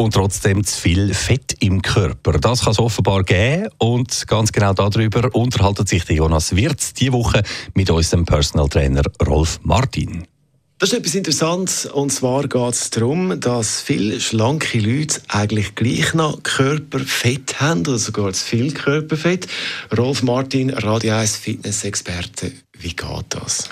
und trotzdem zu viel Fett im Körper. Das kann es offenbar geben und ganz genau darüber unterhaltet sich Jonas Wirz diese Woche mit unserem Personal Trainer Rolf Martin. Das ist etwas Interessantes und zwar geht es darum, dass viele schlanke Leute eigentlich gleich noch Körperfett haben oder sogar zu viel Körperfett. Rolf Martin, Radio 1 Fitness-Experte, wie geht das?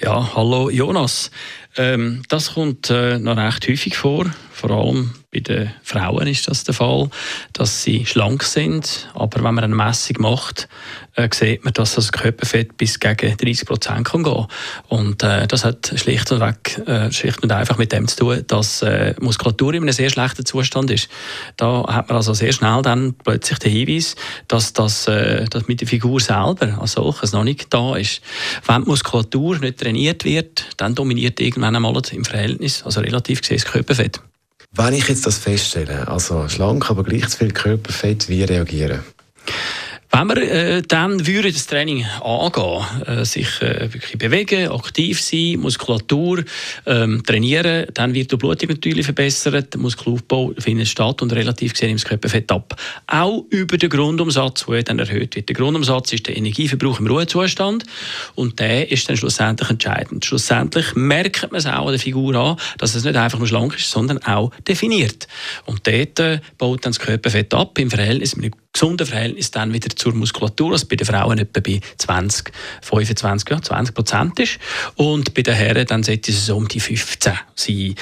Ja, hallo Jonas. Ähm, das kommt äh, noch recht häufig vor, vor allem bei den Frauen ist das der Fall, dass sie schlank sind, aber wenn man eine Messung macht, äh, sieht man, dass das Körperfett bis gegen 30 Prozent kann. Und äh, das hat schlicht und weg, äh, schlicht und einfach mit dem zu tun, dass äh, Muskulatur in einem sehr schlechten Zustand ist. Da hat man also sehr schnell dann plötzlich den Hinweis, dass das äh, dass mit der Figur selber als solches noch nicht da ist. Wenn die Muskulatur nicht trainiert wird, dann dominiert irgendwann einmal im Verhältnis, also relativ gesehen, das Körperfett. Wenn ich jetzt das feststelle, also schlank, aber gleich zu viel Körperfett, wie reagieren? Wenn wir äh, dann würde das Training angehen, äh, sich äh, wirklich bewegen, aktiv sein, Muskulatur ähm, trainieren, dann wird die Blutung natürlich verbessert, der Muskelaufbau findet statt und relativ gesehen nimmt das Körperfett ab. Auch über den Grundumsatz, der dann erhöht wird. Der Grundumsatz ist der Energieverbrauch im Ruhezustand und der ist dann schlussendlich entscheidend. Schlussendlich merkt man es auch an der Figur an, dass es nicht einfach nur schlank ist, sondern auch definiert. Und dort äh, baut dann das Körperfett ab im Verhältnis mit gesunden Verhältnis dann wieder zur Muskulatur, was bei den Frauen etwa bei 20, 25, ja, 20 Prozent ist. Und bei den Herren dann sollte es so um die 15 sein.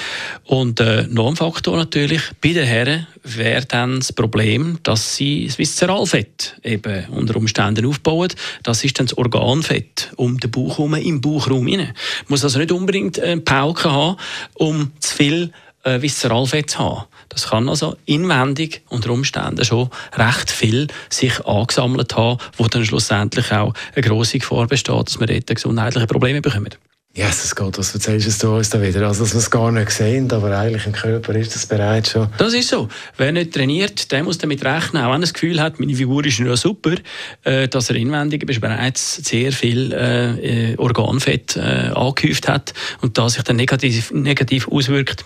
Und äh, noch ein Faktor natürlich, bei den Herren wäre dann das Problem, dass sie das Viszeralfett eben unter Umständen aufbauen. Das ist dann das Organfett um den Bauch herum, im Bauchraum hinein. Muss also nicht unbedingt eine Pauke haben, um zu viel äh, Viszeralfett zu haben. Das kann also inwendig unter Umständen schon recht viel sich angesammelt haben, wo dann schlussendlich auch eine grosse Gefahr besteht, dass wir dort gesundheitliche Probleme bekommen. Ja, yes, geht. Was erzählst du uns da wieder? Also, dass wir es gar nicht sehen, aber eigentlich im Körper ist das bereits schon. Das ist so. Wer nicht trainiert, der muss damit rechnen, auch wenn er das Gefühl hat, meine Figur ist ja super, äh, dass er inwendig bereits sehr viel äh, Organfett äh, angehäuft hat und das sich dann negativ, negativ auswirkt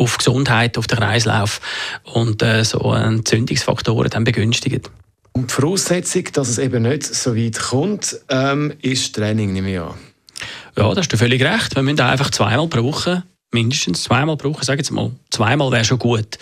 auf Gesundheit, auf den Kreislauf und äh, so Entzündungsfaktoren dann begünstigen. Und die Voraussetzung, dass es eben nicht so weit kommt, ähm, ist Training, nehme ich an. Ja, da hast du völlig recht. Wir müssen einfach zweimal pro Woche mindestens zweimal brauchen. Sage jetzt mal, zweimal wäre schon gut.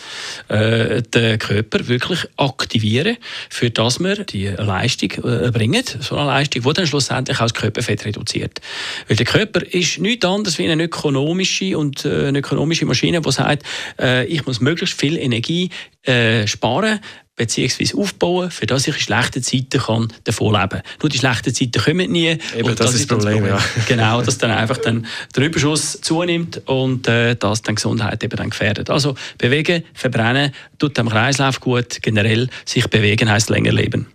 Äh, den Körper wirklich aktivieren, für dass wir die Leistung äh, bringen, so eine Leistung, die dann schlussendlich auch das Körperfett reduziert. Weil der Körper ist nichts anderes wie eine ökonomische und äh, eine ökonomische Maschine, die sagt, äh, ich muss möglichst viel Energie äh, sparen, beziehungsweise aufbauen, für das ich in schlechten Zeiten kann davon leben kann. Nur die schlechten Zeiten kommen nie. Eben, und das, das ist das Problem, Problem. Ja. Genau, dass dann einfach dann der Überschuss zunimmt und äh, das dann Gesundheit eben dann gefährdet. Also bewegen, verbrennen, tut dem Kreislauf gut, generell sich bewegen heißt länger leben.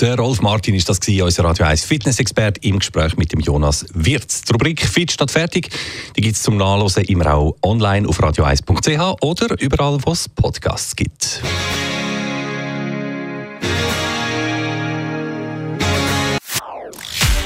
Der Rolf Martin ist das gewesen, unser Radio 1 Fitness-Experte im Gespräch mit dem Jonas Wirz. Die Rubrik Fit statt fertig, die gibt es zum Nachlesen immer auch online auf radio1.ch oder überall, wo es Podcasts gibt.